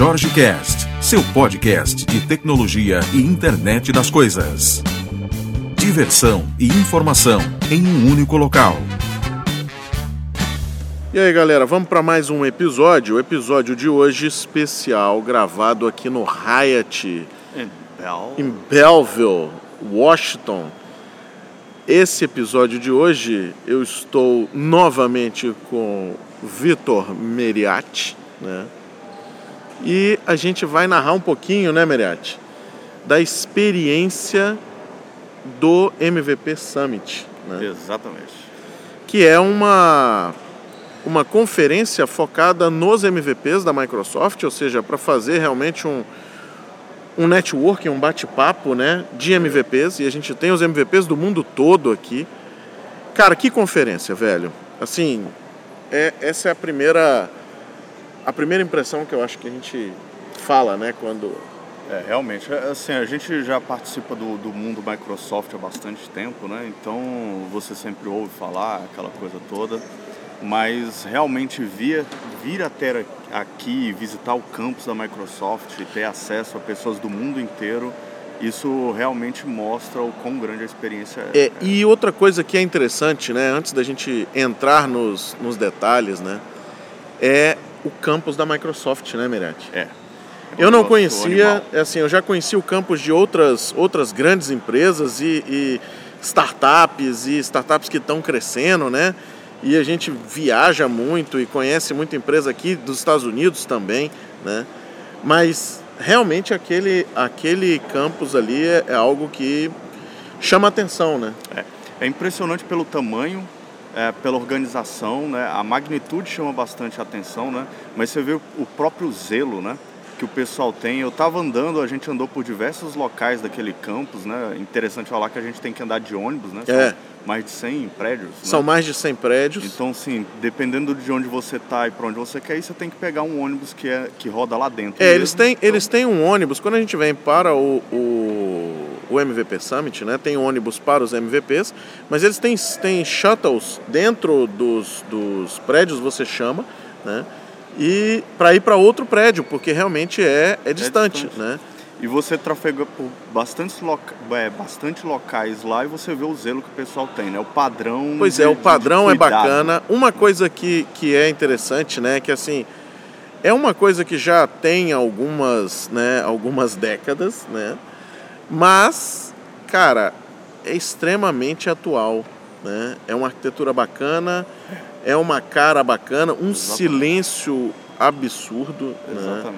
Jorge Cast, seu podcast de tecnologia e internet das coisas. Diversão e informação em um único local. E aí, galera, vamos para mais um episódio. O episódio de hoje especial, gravado aqui no Hyatt, Em Bell. em Belleville, Washington. Esse episódio de hoje eu estou novamente com Vitor Meriatti, né? E a gente vai narrar um pouquinho, né, Meriatti, da experiência do MVP Summit, né? Exatamente. que é uma, uma conferência focada nos MVPs da Microsoft, ou seja, para fazer realmente um, um networking, um bate-papo né, de MVPs, e a gente tem os MVPs do mundo todo aqui. Cara, que conferência, velho. Assim, é, essa é a primeira, a primeira impressão que eu acho que a gente fala, né, quando... É, realmente, é, assim, a gente já participa do, do mundo Microsoft há bastante tempo, né? Então você sempre ouve falar aquela coisa toda, mas realmente vir, vir até aqui, visitar o campus da Microsoft, ter acesso a pessoas do mundo inteiro, isso realmente mostra o quão grande a experiência é. É, e outra coisa que é interessante, né, antes da gente entrar nos, nos detalhes, né, é o campus da Microsoft, né, Mirati? É. Eu não conhecia, é assim, eu já conheci o campus de outras, outras grandes empresas e, e startups e startups que estão crescendo, né? E a gente viaja muito e conhece muita empresa aqui dos Estados Unidos também, né? Mas realmente aquele, aquele campus ali é, é algo que chama atenção, né? É impressionante pelo tamanho, é, pela organização, né? A magnitude chama bastante atenção, né? Mas você vê o próprio zelo, né? Que o pessoal tem. Eu estava andando, a gente andou por diversos locais daquele campus, né? Interessante falar que a gente tem que andar de ônibus, né? São É. mais de 100 prédios. São né? mais de 100 prédios. Então, sim, dependendo de onde você tá e para onde você quer ir, você tem que pegar um ônibus que, é, que roda lá dentro. É, mesmo. eles têm, Então, eles têm um ônibus, quando a gente vem para o, o, o MVP Summit, né, tem ônibus para os MVPs, mas eles têm, têm shuttles dentro dos, dos prédios, você chama, né, e para ir para outro prédio, porque realmente é, é distante, distante. né. E você trafega por bastante, loca... é, bastante locais lá e você vê o zelo que o pessoal tem, né? O padrão. Pois de- é, o padrão de é bacana. Uma coisa que, que é interessante, né, que assim, é uma coisa que já tem algumas, né, algumas décadas, né, mas, cara, é extremamente atual, né, é uma arquitetura bacana, é uma cara bacana, um Exatamente. silêncio absurdo, né, Exatamente.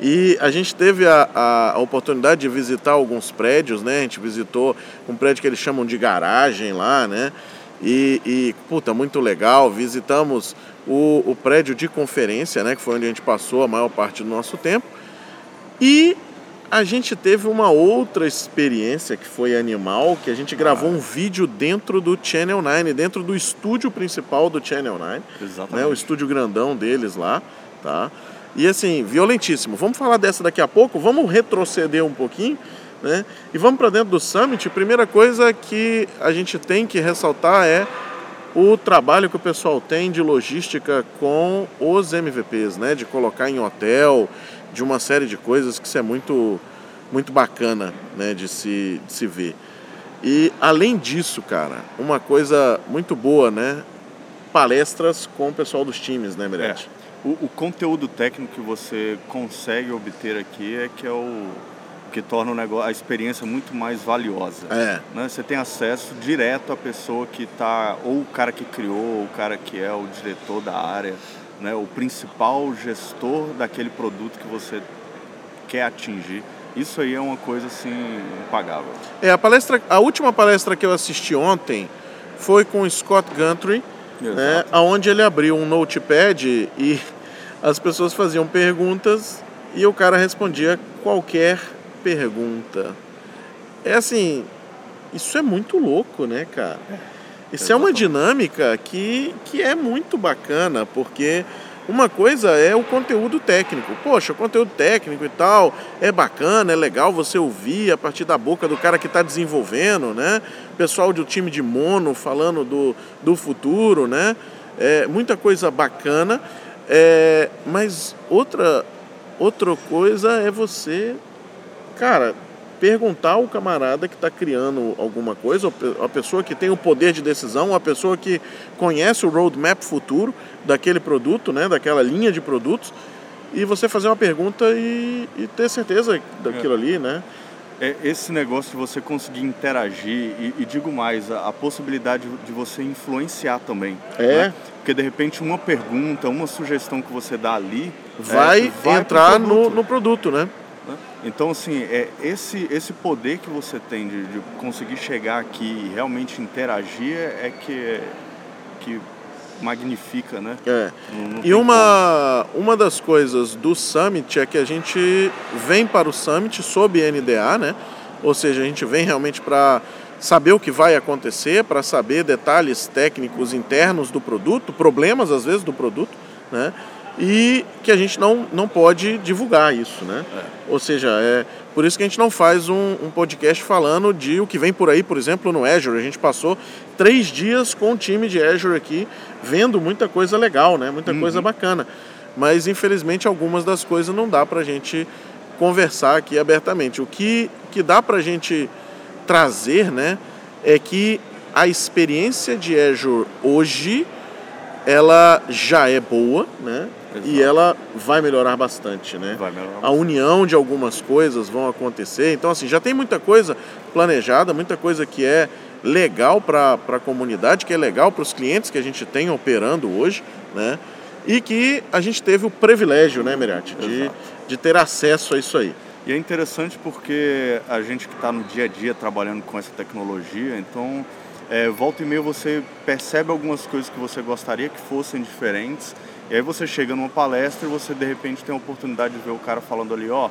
e a gente teve a, a, a oportunidade de visitar alguns prédios, né? A gente visitou um prédio que eles chamam de garagem lá, né? E, e puta, muito legal. Visitamos o, o prédio de conferência, né? Que foi onde a gente passou a maior parte do nosso tempo. E a gente teve uma outra experiência que foi animal, que a gente gravou um vídeo dentro do Channel 9, dentro do estúdio principal do Channel 9 né, o Exatamente. estúdio grandão deles lá, tá? E assim, violentíssimo. Vamos falar dessa daqui a pouco, vamos retroceder um pouquinho, né? E vamos para dentro do Summit. Primeira coisa que a gente tem que ressaltar é o trabalho que o pessoal tem de logística com os MVPs, né? De colocar em hotel, de uma série de coisas que isso é muito, muito bacana, né? De se, de se ver. E além disso, cara, uma coisa muito boa, né? Palestras com o pessoal dos times, né, Mirete? O, o conteúdo técnico que você consegue obter aqui é que é o que torna o negócio, a experiência muito mais valiosa. É. né? Você tem acesso direto à pessoa que está, ou o cara que criou, ou o cara que é o diretor da área, né? o principal gestor daquele produto que você quer atingir. Isso aí é uma coisa assim impagável. É, a palestra, a última palestra que eu assisti ontem foi com o Scott Gantry, né, Exato. onde ele abriu um notepad e as pessoas faziam perguntas e o cara respondia qualquer pergunta. É assim, isso é muito louco, né, cara? Isso é uma dinâmica que, que é muito bacana, porque uma coisa é o conteúdo técnico. Poxa, o conteúdo técnico e tal é bacana, é legal você ouvir a partir da boca do cara que está desenvolvendo, né? Pessoal do time de mono falando do, do futuro, né? É, muita coisa bacana. É, mas outra, outra coisa é você, cara, perguntar ao camarada que está criando alguma coisa, a pessoa que tem o poder de decisão, a pessoa que conhece o roadmap futuro daquele produto, né, daquela linha de produtos, e você fazer uma pergunta e, e ter certeza daquilo é. ali, né? É esse negócio de você conseguir interagir e, e digo mais, a, a, possibilidade de você influenciar também. É. Né? Porque de repente uma pergunta, uma sugestão que você dá ali vai, é, vai entrar no, no produto, né? Então, assim, é esse, esse poder que você tem de, de conseguir chegar aqui e realmente interagir é que, que magnifica, né? É. Não, não e uma, uma das coisas do Summit é que a gente vem para o Summit sob NDA, né? Ou seja, a gente vem realmente para saber o que vai acontecer, para saber detalhes técnicos internos do produto, problemas às vezes do produto, né? E que a gente não, não pode divulgar isso, né? É. Ou seja, é por isso que a gente não faz um, um, podcast falando de o que vem por aí, por exemplo, no Azure. A gente passou três dias com o time de Azure aqui, vendo muita coisa legal, né? Muita uhum. coisa bacana. Mas infelizmente algumas das coisas não dá para a gente conversar aqui abertamente. O que, que dá para a gente trazer, né, é que a experiência de Azure hoje ela já é boa, né? Exato. E ela vai melhorar bastante, né? Vai melhorar a união de algumas coisas vão acontecer. Então, assim, já tem muita coisa planejada, muita coisa que é legal para a comunidade, que é legal para os clientes que a gente tem operando hoje, né? E que a gente teve o privilégio, né, Mirati, de, de ter acesso a isso aí. E é interessante porque a gente que está no dia a dia trabalhando com essa tecnologia, então é, volta e meia você percebe algumas coisas que você gostaria que fossem diferentes e aí você chega numa palestra e você de repente tem a oportunidade de ver o cara falando ali, ó,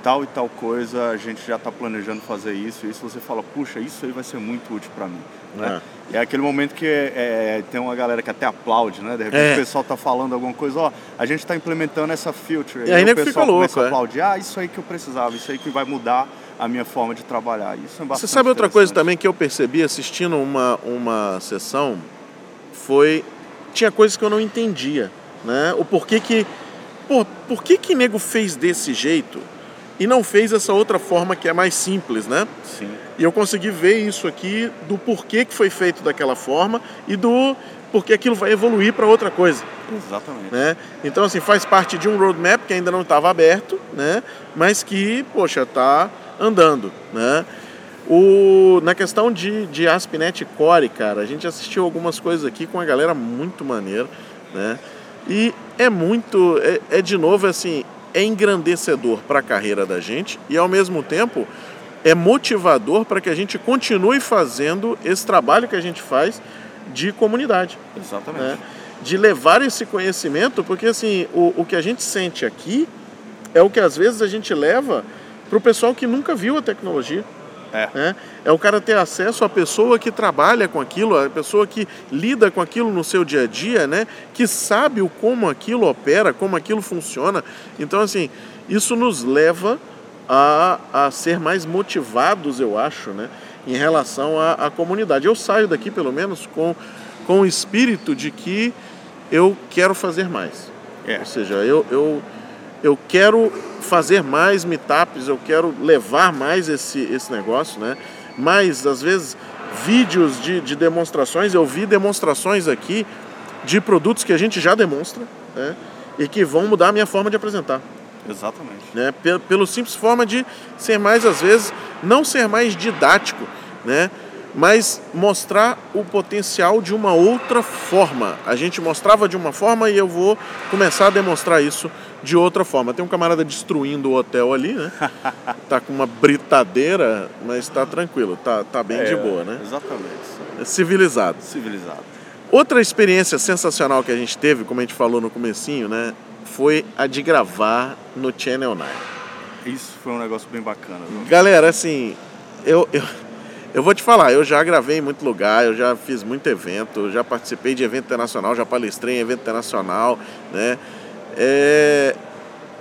tal e tal coisa, a gente já está planejando fazer isso, e isso você fala, puxa, isso aí vai ser muito útil para mim. Né? É. é. aquele momento que é, tem uma galera que até aplaude, né? De repente é. o pessoal tá falando alguma coisa, ó, a gente está implementando essa feature. E aí, o pessoal louco, começa a é. aplaudir, ah, isso aí que eu precisava, isso aí que vai mudar a minha forma de trabalhar. Isso é Você sabe outra coisa também que eu percebi assistindo uma, uma sessão? Foi. Tinha coisas que eu não entendia né? O porquê que. Pô, por que que nego fez desse jeito e não fez essa outra forma que é mais simples, né? Sim. E eu consegui ver isso aqui do porquê que foi feito daquela forma e do porquê aquilo vai evoluir para outra coisa. Exatamente. Né? Então, assim, faz parte de um roadmap que ainda não estava aberto, né? Mas que, poxa, está andando, né? O, na questão de, de ASP.NET Core, cara, a gente assistiu algumas coisas aqui com a galera muito maneira, né? E é muito, é, é de novo assim, é engrandecedor para a carreira da gente e ao mesmo tempo é motivador para que a gente continue fazendo esse trabalho que a gente faz de comunidade. Exatamente. Né? De levar esse conhecimento, porque assim, o, o que a gente sente aqui é o que às vezes a gente leva para o pessoal que nunca viu a tecnologia. É. Né? é o cara ter acesso à pessoa que trabalha com aquilo, a pessoa que lida com aquilo no seu dia a dia, né? Que sabe o como aquilo opera, como aquilo funciona. Então, assim, isso nos leva a, a ser mais motivados, eu acho, né? Em relação à, à comunidade. Eu saio daqui, pelo menos, com, com o espírito de que eu quero fazer mais. É. Ou seja, eu, eu, eu quero fazer mais meetups, eu quero levar mais esse, esse negócio, né? Mais, às vezes, vídeos de, de demonstrações, eu vi demonstrações aqui de produtos que a gente já demonstra, né? E que vão mudar a minha forma de apresentar. Exatamente. Né? Pelo, pelo simples forma de ser mais, às vezes, não ser mais didático, né? Mas mostrar o potencial de uma outra forma. A gente mostrava de uma forma e eu vou começar a demonstrar isso de outra forma. Tem um camarada destruindo o hotel ali, né? tá com uma britadeira, mas tá tranquilo, tá, tá bem é, de boa, né? Exatamente. Civilizado. Civilizado. Outra experiência sensacional que a gente teve, como a gente falou no comecinho, né? Foi a de gravar no Channel 9. Isso foi um negócio bem bacana. Viu? Galera, assim, eu, eu, eu vou te falar, eu já gravei em muito lugar, eu já fiz muito evento, já participei de evento internacional, já palestrei em evento internacional, né? É,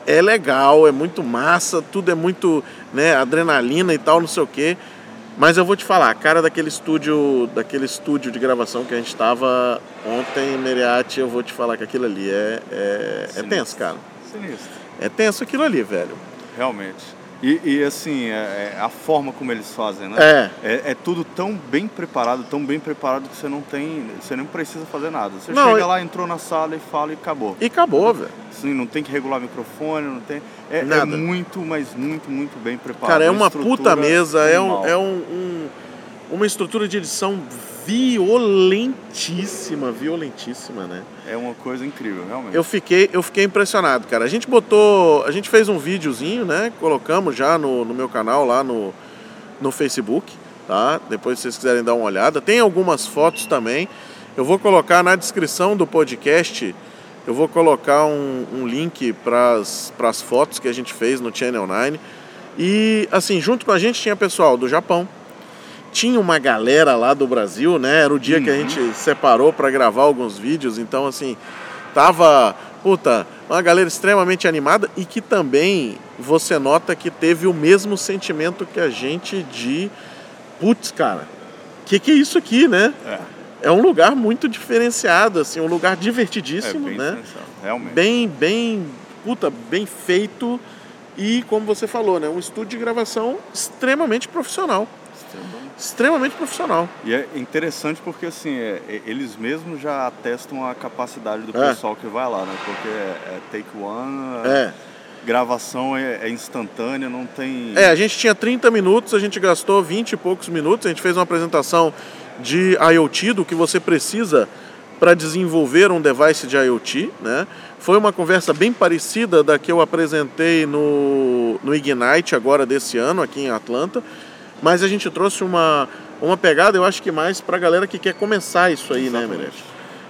é legal, é muito massa, tudo é muito né, adrenalina e tal, não sei o quê. Mas eu vou te falar, a cara daquele estúdio, daquele estúdio de gravação que a gente estava ontem em Meriate, eu vou te falar que aquilo ali é, é, é tenso, cara. Sinistro. É tenso aquilo ali, velho. Realmente. E, e, assim, é, é a forma como eles fazem, né? É. é. é. tudo tão bem preparado, tão bem preparado que você não tem. Você nem precisa fazer nada. Você Não, chega e- lá, entrou na sala e fala e acabou. E acabou, velho. Assim, não tem que regular microfone, não tem. É, é muito, mas muito, muito bem preparado. Cara, é uma estrutura puta mesa, é, um, animal. é um, um- uma estrutura de edição violentíssima, violentíssima, né? É uma coisa incrível, realmente. Eu fiquei, eu fiquei impressionado, cara. A gente botou, a gente fez um videozinho, né? Colocamos já no, no meu canal lá no, no Facebook, tá? Depois se vocês quiserem dar uma olhada. Tem algumas fotos também. Eu vou colocar na descrição do podcast, eu vou colocar um, um link para as fotos que a gente fez no Channel 9. E assim, junto com a gente tinha pessoal do Japão. Tinha uma galera lá do Brasil, né? Era o dia que a gente separou para gravar alguns vídeos, então assim, tava, puta, uma galera extremamente animada e que também você nota que teve o mesmo sentimento que a gente de putz, cara. Que que é isso aqui, né? É, É um lugar muito diferenciado, assim, um lugar é divertidíssimo, bem né? realmente. Bem, bem, puta, bem feito e como você falou, né, um estúdio de gravação extremamente profissional, extremamente profissional. E é interessante porque assim, é- é- eles mesmos já atestam a capacidade do É. pessoal que vai lá, né? Porque é, é take one, É. gravação é, é instantânea, não tem. É, a gente tinha 30 minutos, a gente gastou 20 e poucos minutos, a gente fez uma apresentação de IoT, do que você precisa para desenvolver um device de IoT, né? Foi uma conversa bem parecida da que eu apresentei no, no Ignite agora desse ano, aqui em Atlanta, mas a gente trouxe uma, uma pegada, eu acho que mais para a galera que quer começar isso aí, né, Exatamente. Merete?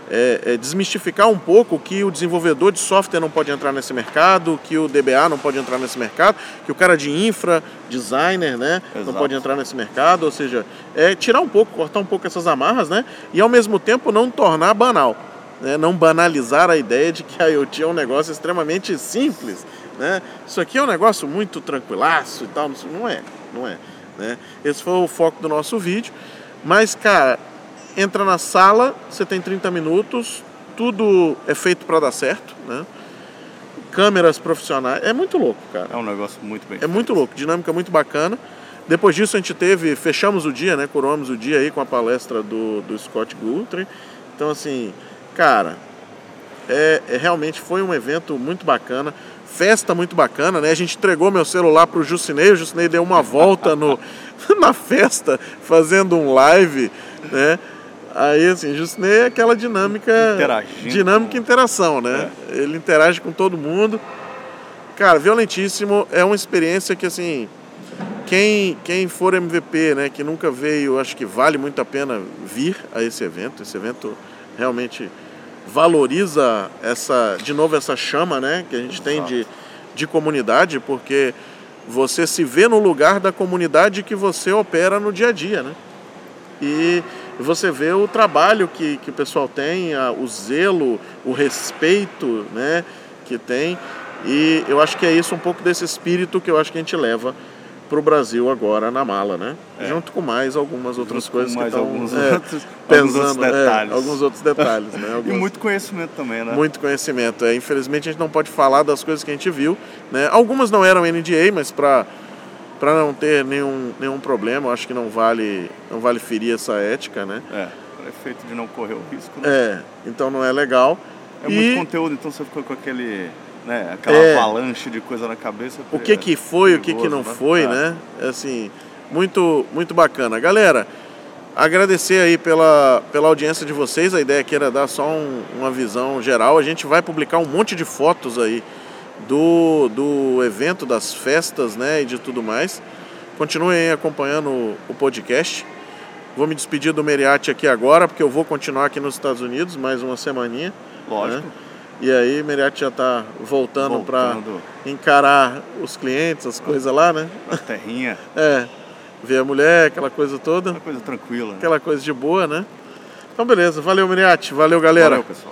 é, é desmistificar um pouco que o desenvolvedor de software não pode entrar nesse mercado, que o DBA não pode entrar nesse mercado, que o cara de infra, designer, né, não Exato. pode entrar nesse mercado, ou seja, é tirar um pouco, cortar um pouco essas amarras, né, e ao mesmo tempo não tornar banal, né, não banalizar a ideia de que a IoT é um negócio extremamente simples, né, isso aqui é um negócio muito tranquilaço e tal, não é, não é, né, esse foi o foco do nosso vídeo, mas cara, entra na sala, você tem 30 minutos, tudo é feito para dar certo, né? Câmeras profissionais, é muito louco, cara. É um negócio muito bem É muito louco, dinâmica muito bacana. Depois disso a gente teve, fechamos o dia, né? Coroamos o dia aí com a palestra do, do Scott Guthrie. Então assim, cara, é, é- realmente foi um evento muito bacana, festa muito bacana, né? A gente entregou meu celular pro Jucinei, o Jucinei deu uma volta no, na festa, fazendo um live, né? Aí assim, Jucinei é aquela dinâmica, Interagindo dinâmica com- interação, né? Ele interage com todo mundo. Cara, violentíssimo, é uma experiência que assim, quem, quem for MVP, né, que nunca veio, acho que vale muito a pena vir a esse evento. Esse evento realmente valoriza essa, de novo, essa chama, né, que a gente tem de, de comunidade, porque você se vê no lugar da comunidade que você opera no dia a dia, né? E você vê o trabalho que, que o pessoal tem, a- o zelo, o respeito né, que tem. E eu acho que é isso um pouco desse espírito que eu acho que a gente leva para o Brasil agora na mala, né? Junto com mais algumas outras Junto coisas mais que estão alguns é, outros- alguns outros pesando, é, detalhes. alguns outros detalhes, né? E Alguns- muito conhecimento também, né? muito conhecimento. É, infelizmente a gente não pode falar das coisas que a gente viu. Né? Algumas não eram NDA, mas para para não ter nenhum, nenhum problema, eu acho que não vale não vale ferir essa ética, né? É, para efeito de não correr o risco. Né? É, então não é legal. É e muito conteúdo, então você ficou com aquele, né, aquela É. avalanche de coisa na cabeça. o que que foi, o que que não perigoso, foi, É. né? É assim, muito muito bacana. Galera, agradecer aí pela, pela audiência de vocês. A ideia aqui era dar só um- uma visão geral. A gente vai publicar um monte de fotos aí do, do evento, das festas, né, e de tudo mais. Continuem acompanhando o, o podcast. Vou me despedir do Meriati aqui agora, porque eu vou continuar aqui nos Estados Unidos mais uma semaninha. Lógico. né? E aí, Meriati já está voltando para Voltando. encarar os clientes, as coisas lá, né? Na terrinha, É, ver a mulher, aquela coisa toda, uma coisa tranquila. né? aquela coisa de boa, né? Então, beleza. Valeu, Meriati. Valeu, galera. Valeu, pessoal.